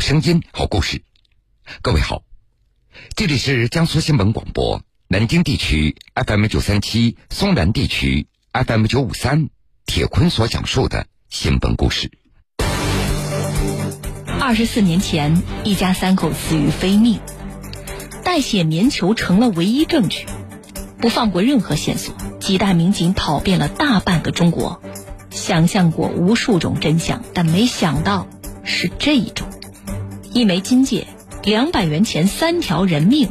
声音，好故事。各位好，这里是江苏新闻广播南京地区 FM 九三七，松南地区 FM 九五三。铁坤所讲述的新闻故事。二十四年前，一家三口死于非命，代写棉球成了唯一证据，不放过任何线索。几代民警跑遍了大半个中国，想象过无数种真相，但没想到是这一种：一枚金戒，两百元钱，三条人命。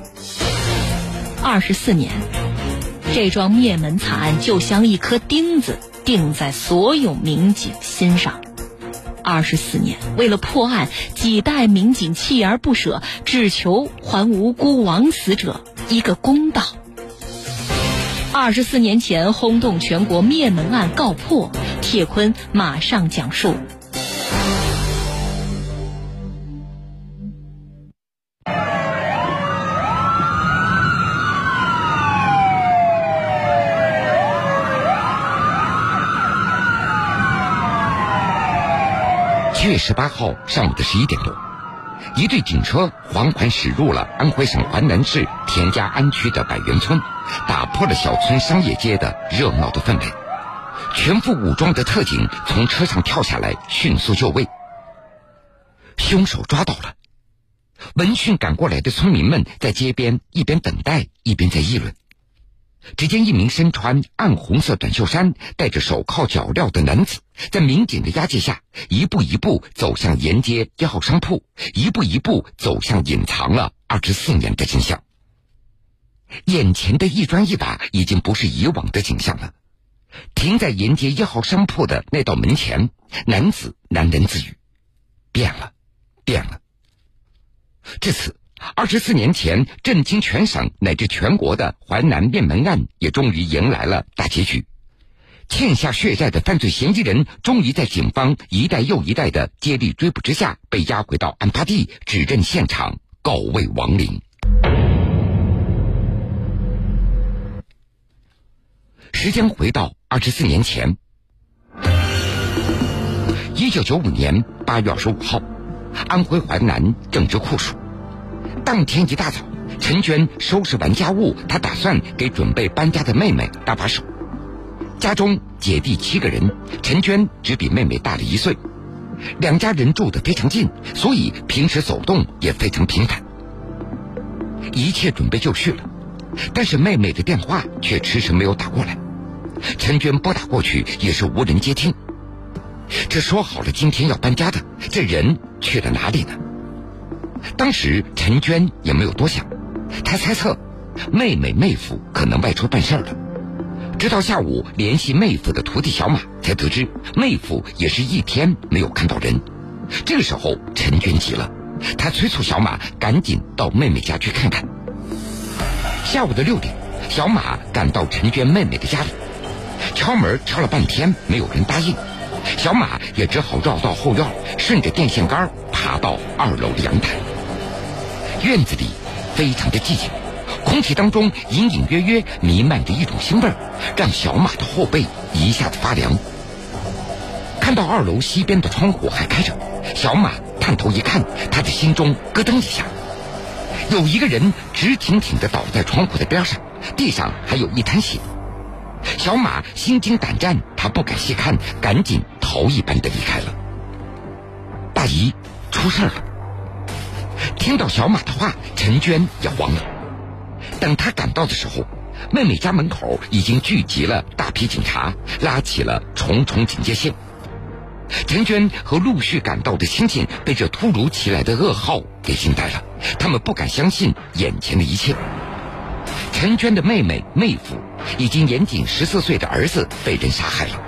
二十四年，这桩灭门惨案就像一颗钉子。钉在所有民警心上。二十四年，为了破案，几代民警锲而不舍，只求还无辜枉死者一个公道。二十四年前，轰动全国灭门案告破，铁坤马上讲述。十八号上午的十一点多，一队警车缓缓驶入了安徽省淮南市田家庵区的百元村，打破了小村商业街的热闹的氛围。全副武装的特警从车上跳下来，迅速就位。凶手抓到了！闻讯赶过来的村民们在街边一边等待，一边在议论。只见一名身穿暗红色短袖衫、戴着手铐脚镣的男子，在民警的押解下，一步一步走向沿街一号商铺，一步一步走向隐藏了二十四年的真相。眼前的一砖一瓦已经不是以往的景象了。停在沿街一号商铺的那道门前，男子喃喃自语：“变了，变了。”至此。二十四年前震惊全省乃至全国的淮南灭门案，也终于迎来了大结局。欠下血债的犯罪嫌疑人，终于在警方一代又一代的接力追捕之下，被押回到案发地，指认现场，告慰亡灵。时间回到二十四年前，一九九五年八月二十五号，安徽淮南正值酷暑。当天一大早，陈娟收拾完家务，她打算给准备搬家的妹妹搭把手。家中姐弟七个人，陈娟只比妹妹大了一岁，两家人住得非常近，所以平时走动也非常频繁。一切准备就绪了，但是妹妹的电话却迟迟没有打过来。陈娟拨打过去也是无人接听。这说好了今天要搬家的，这人去了哪里呢？当时陈娟也没有多想，她猜测妹妹妹夫可能外出办事了。直到下午联系妹夫的徒弟小马，才得知妹夫也是一天没有看到人。这个时候陈娟急了，她催促小马赶紧到妹妹家去看看。下午的六点，小马赶到陈娟妹妹的家里，敲门敲了半天没有人答应，小马也只好绕到后院，顺着电线杆爬到二楼的阳台。院子里非常的寂静，空气当中隐隐约约弥漫着一种腥味儿，让小马的后背一下子发凉。看到二楼西边的窗户还开着，小马探头一看，他的心中咯噔一下。有一个人直挺挺的倒在窗户的边上，地上还有一滩血。小马心惊胆战，他不敢细看，赶紧逃一般的离开了。大姨，出事了。听到小马的话，陈娟也慌了。等她赶到的时候，妹妹家门口已经聚集了大批警察，拉起了重重警戒线。陈娟和陆续赶到的亲戚被这突如其来的噩耗给惊呆了，他们不敢相信眼前的一切。陈娟的妹妹、妹夫以及年仅十四岁的儿子被人杀害了，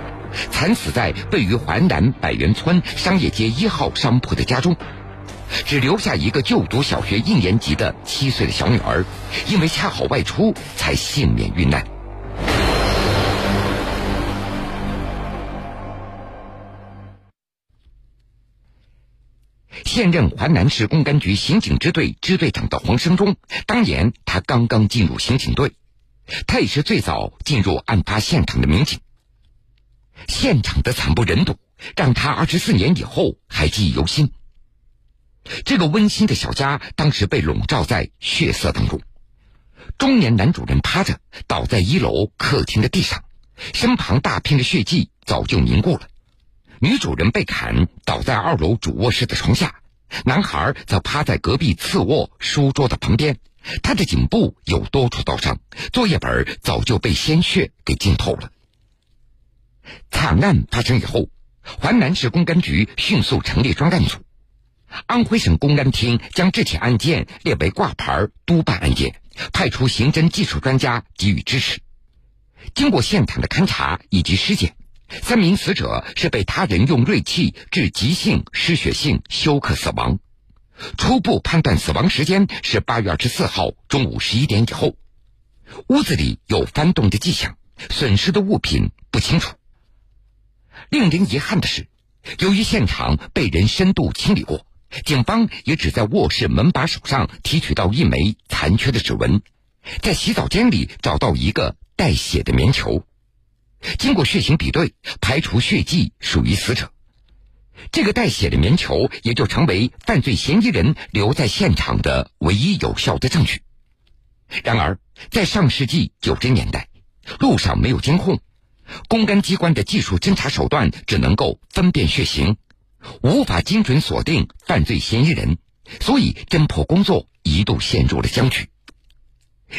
惨死在位于淮南百元村商业街一号商铺的家中。只留下一个就读小学一年级的七岁的小女儿，因为恰好外出，才幸免遇难。现任淮南市公安局刑警支队支队长的黄生忠，当年他刚刚进入刑警队，他也是最早进入案发现场的民警。现场的惨不忍睹，让他二十四年以后还记忆犹新。这个温馨的小家当时被笼罩在血色当中。中年男主人趴着倒在一楼客厅的地上，身旁大片的血迹早就凝固了。女主人被砍倒在二楼主卧室的床下，男孩则趴在隔壁次卧书桌的旁边。他的颈部有多处刀伤，作业本早就被鲜血给浸透了。惨案发生以后，淮南市公安局迅速成立专案组。安徽省公安厅将这起案件列为挂牌督办案件，派出刑侦技术专家给予支持。经过现场的勘查以及尸检，三名死者是被他人用锐器致急性失血性休克死亡。初步判断死亡时间是八月二十四号中午十一点以后。屋子里有翻动的迹象，损失的物品不清楚。令人遗憾的是，由于现场被人深度清理过。警方也只在卧室门把手上提取到一枚残缺的指纹，在洗澡间里找到一个带血的棉球，经过血型比对，排除血迹属于死者。这个带血的棉球也就成为犯罪嫌疑人留在现场的唯一有效的证据。然而，在上世纪九十年代，路上没有监控，公安机关的技术侦查手段只能够分辨血型。无法精准锁定犯罪嫌疑人，所以侦破工作一度陷入了僵局。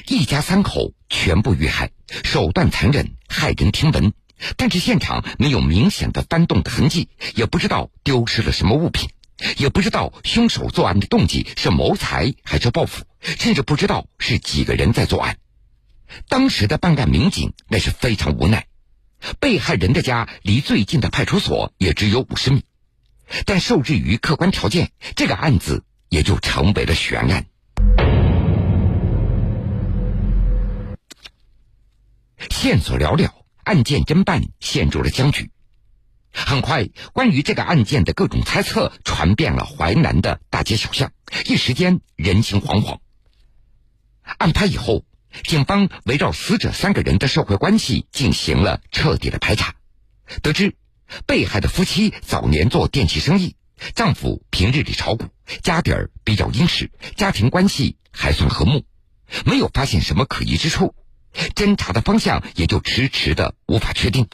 一家三口全部遇害，手段残忍，骇人听闻。但是现场没有明显的翻动的痕迹，也不知道丢失了什么物品，也不知道凶手作案的动机是谋财还是报复，甚至不知道是几个人在作案。当时的办案民警那是非常无奈，被害人的家离最近的派出所也只有五十米。但受制于客观条件，这个案子也就成为了悬案。线索寥寥，案件侦办陷入了僵局。很快，关于这个案件的各种猜测传遍了淮南的大街小巷，一时间人心惶惶。案发以后，警方围绕死者三个人的社会关系进行了彻底的排查，得知。被害的夫妻早年做电器生意，丈夫平日里炒股，家底儿比较殷实，家庭关系还算和睦，没有发现什么可疑之处，侦查的方向也就迟迟的无法确定。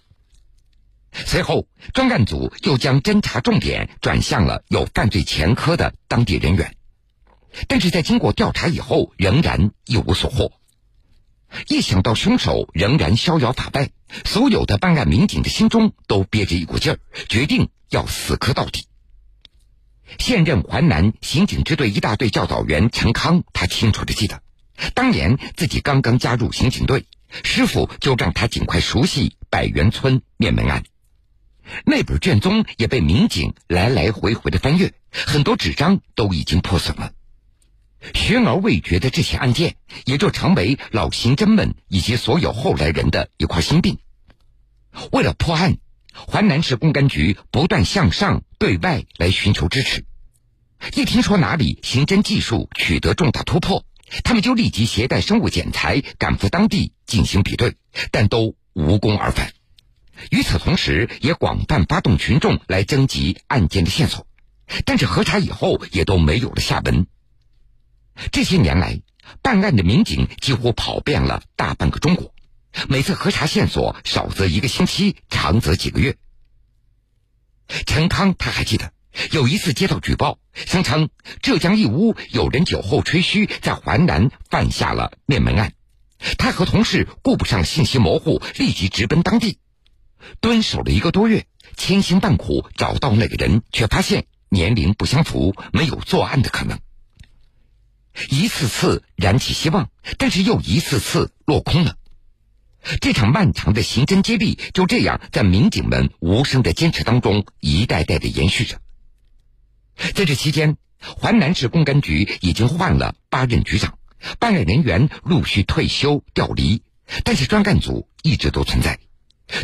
随后，专案组又将侦查重点转向了有犯罪前科的当地人员，但是在经过调查以后，仍然一无所获。一想到凶手仍然逍遥法外，所有的办案民警的心中都憋着一股劲儿，决定要死磕到底。现任淮南刑警支队一大队教导员陈康，他清楚的记得，当年自己刚刚加入刑警队，师傅就让他尽快熟悉百元村灭门案，那本卷宗也被民警来来回回的翻阅，很多纸张都已经破损了。悬而未决的这起案件，也就成为老刑侦们以及所有后来人的一块心病。为了破案，淮南市公安局不断向上对外来寻求支持。一听说哪里刑侦技术取得重大突破，他们就立即携带生物检材赶赴当地进行比对，但都无功而返。与此同时，也广泛发动群众来征集案件的线索，但是核查以后也都没有了下文。这些年来，办案的民警几乎跑遍了大半个中国，每次核查线索少则一个星期，长则几个月。陈康他还记得，有一次接到举报，声称浙江义乌有人酒后吹嘘，在淮南犯下了灭门案。他和同事顾不上信息模糊，立即直奔当地，蹲守了一个多月，千辛万苦找到那个人，却发现年龄不相符，没有作案的可能。一次次燃起希望，但是又一次次落空了。这场漫长的刑侦接力就这样在民警们无声的坚持当中，一代代的延续着。在这期间，淮南市公安局已经换了八任局长，办案人员陆续退休调离，但是专案组一直都存在，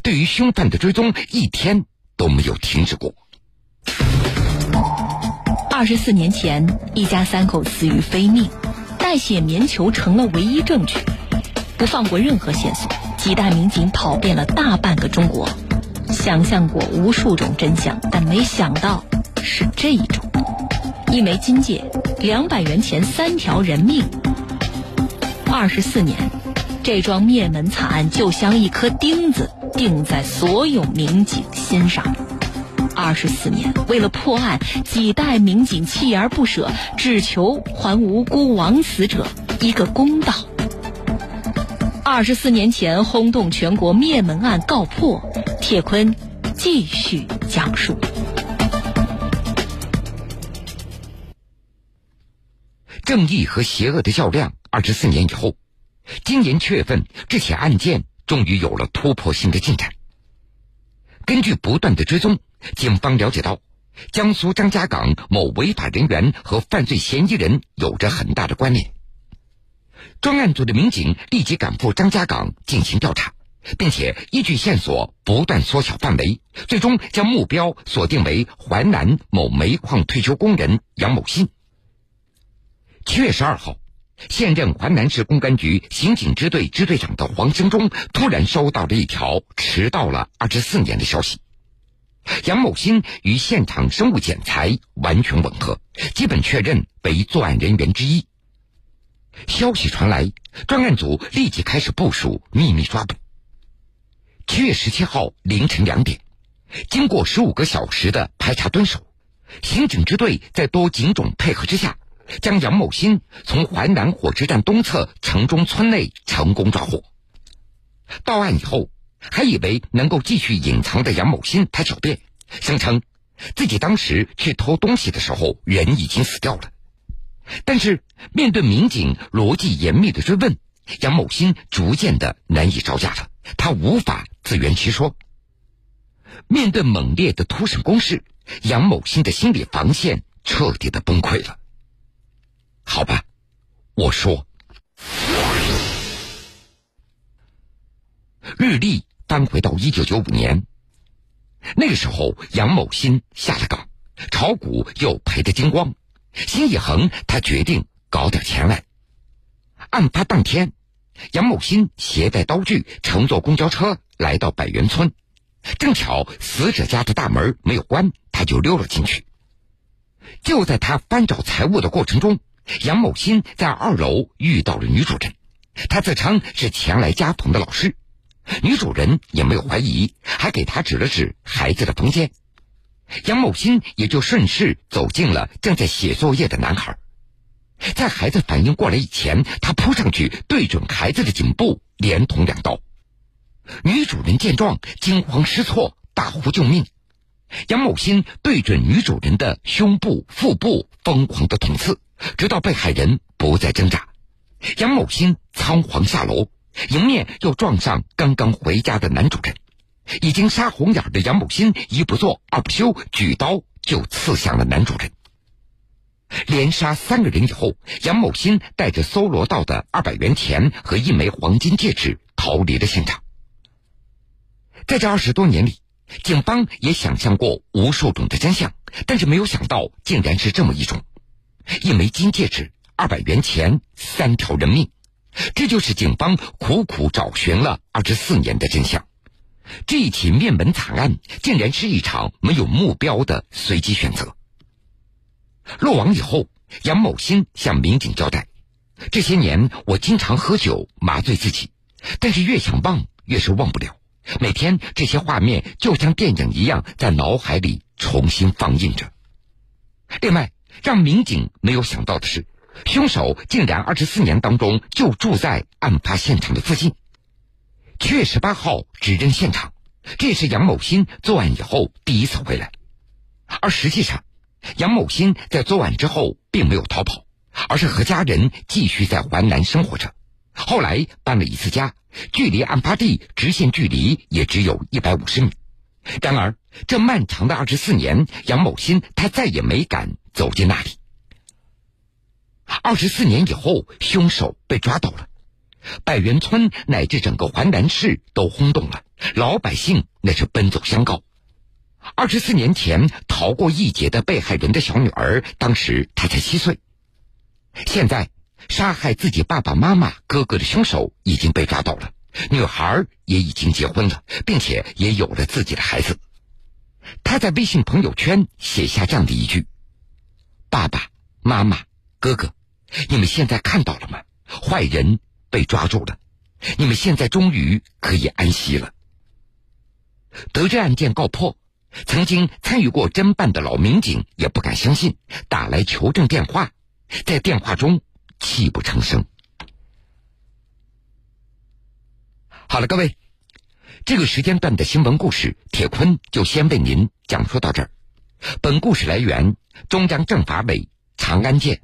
对于凶犯的追踪一天都没有停止过。二十四年前，一家三口死于非命，带血棉球成了唯一证据，不放过任何线索。几代民警跑遍了大半个中国，想象过无数种真相，但没想到是这一种。一枚金戒，两百元钱，三条人命。二十四年，这桩灭门惨案就像一颗钉子钉在所有民警心上。二十四年，为了破案，几代民警锲而不舍，只求还无辜枉死者一个公道。二十四年前轰动全国灭门案告破，铁坤继续讲述。正义和邪恶的较量。二十四年以后，今年七月份，这起案件终于有了突破性的进展。根据不断的追踪，警方了解到，江苏张家港某违法人员和犯罪嫌疑人有着很大的关联。专案组的民警立即赶赴张家港进行调查，并且依据线索不断缩小范围，最终将目标锁定为淮南某煤矿退休工人杨某信。七月十二号。现任淮南市公安局刑警支队支队长的黄兴忠突然收到了一条迟到了二十四年的消息：杨某新与现场生物检材完全吻合，基本确认为作案人员之一。消息传来，专案组立即开始部署秘密抓捕。七月十七号凌晨两点，经过十五个小时的排查蹲守，刑警支队在多警种配合之下。将杨某新从淮南火车站东侧城中村内成功抓获。到案以后，还以为能够继续隐藏的杨某新，他狡辩，声称自己当时去偷东西的时候人已经死掉了。但是面对民警逻辑严密的追问，杨某新逐渐的难以招架了，他无法自圆其说。面对猛烈的突审攻势，杨某新的心理防线彻底的崩溃了。好吧，我说。日历翻回到一九九五年，那个时候杨某新下了岗，炒股又赔得精光，心一横，他决定搞点钱来。案发当天，杨某新携带刀具，乘坐公交车来到百元村，正巧死者家的大门没有关，他就溜了进去。就在他翻找财物的过程中，杨某新在二楼遇到了女主人，他自称是前来家访的老师，女主人也没有怀疑，还给他指了指孩子的房间，杨某新也就顺势走进了正在写作业的男孩，在孩子反应过来以前，他扑上去对准孩子的颈部，连捅两刀，女主人见状惊慌失措，大呼救命，杨某新对准女主人的胸部、腹部疯狂的捅刺。直到被害人不再挣扎，杨某新仓皇下楼，迎面又撞上刚刚回家的男主人。已经杀红眼的杨某新一不做二不休，举刀就刺向了男主人。连杀三个人以后，杨某新带着搜罗到的二百元钱和一枚黄金戒指逃离了现场。在这二十多年里，警方也想象过无数种的真相，但是没有想到竟然是这么一种。一枚金戒指，二百元钱，三条人命，这就是警方苦苦找寻了二十四年的真相。这起灭门惨案竟然是一场没有目标的随机选择。落网以后，杨某新向民警交代：“这些年我经常喝酒麻醉自己，但是越想忘越是忘不了。每天这些画面就像电影一样在脑海里重新放映着。另外。”让民警没有想到的是，凶手竟然二十四年当中就住在案发现场的附近。七月十八号指认现场，这是杨某新作案以后第一次回来。而实际上，杨某新在作案之后并没有逃跑，而是和家人继续在淮南生活着。后来搬了一次家，距离案发地直线距离也只有一百五十米。然而，这漫长的二十四年，杨某新他再也没敢。走进那里。二十四年以后，凶手被抓到了，百元村乃至整个淮南市都轰动了，老百姓那是奔走相告。二十四年前逃过一劫的被害人的小女儿，当时她才七岁。现在杀害自己爸爸妈妈、哥哥的凶手已经被抓到了，女孩也已经结婚了，并且也有了自己的孩子。他在微信朋友圈写下这样的一句。爸爸妈妈、哥哥，你们现在看到了吗？坏人被抓住了，你们现在终于可以安息了。得知案件告破，曾经参与过侦办的老民警也不敢相信，打来求证电话，在电话中泣不成声。好了，各位，这个时间段的新闻故事，铁坤就先为您讲述到这儿。本故事来源中央政法委长安县。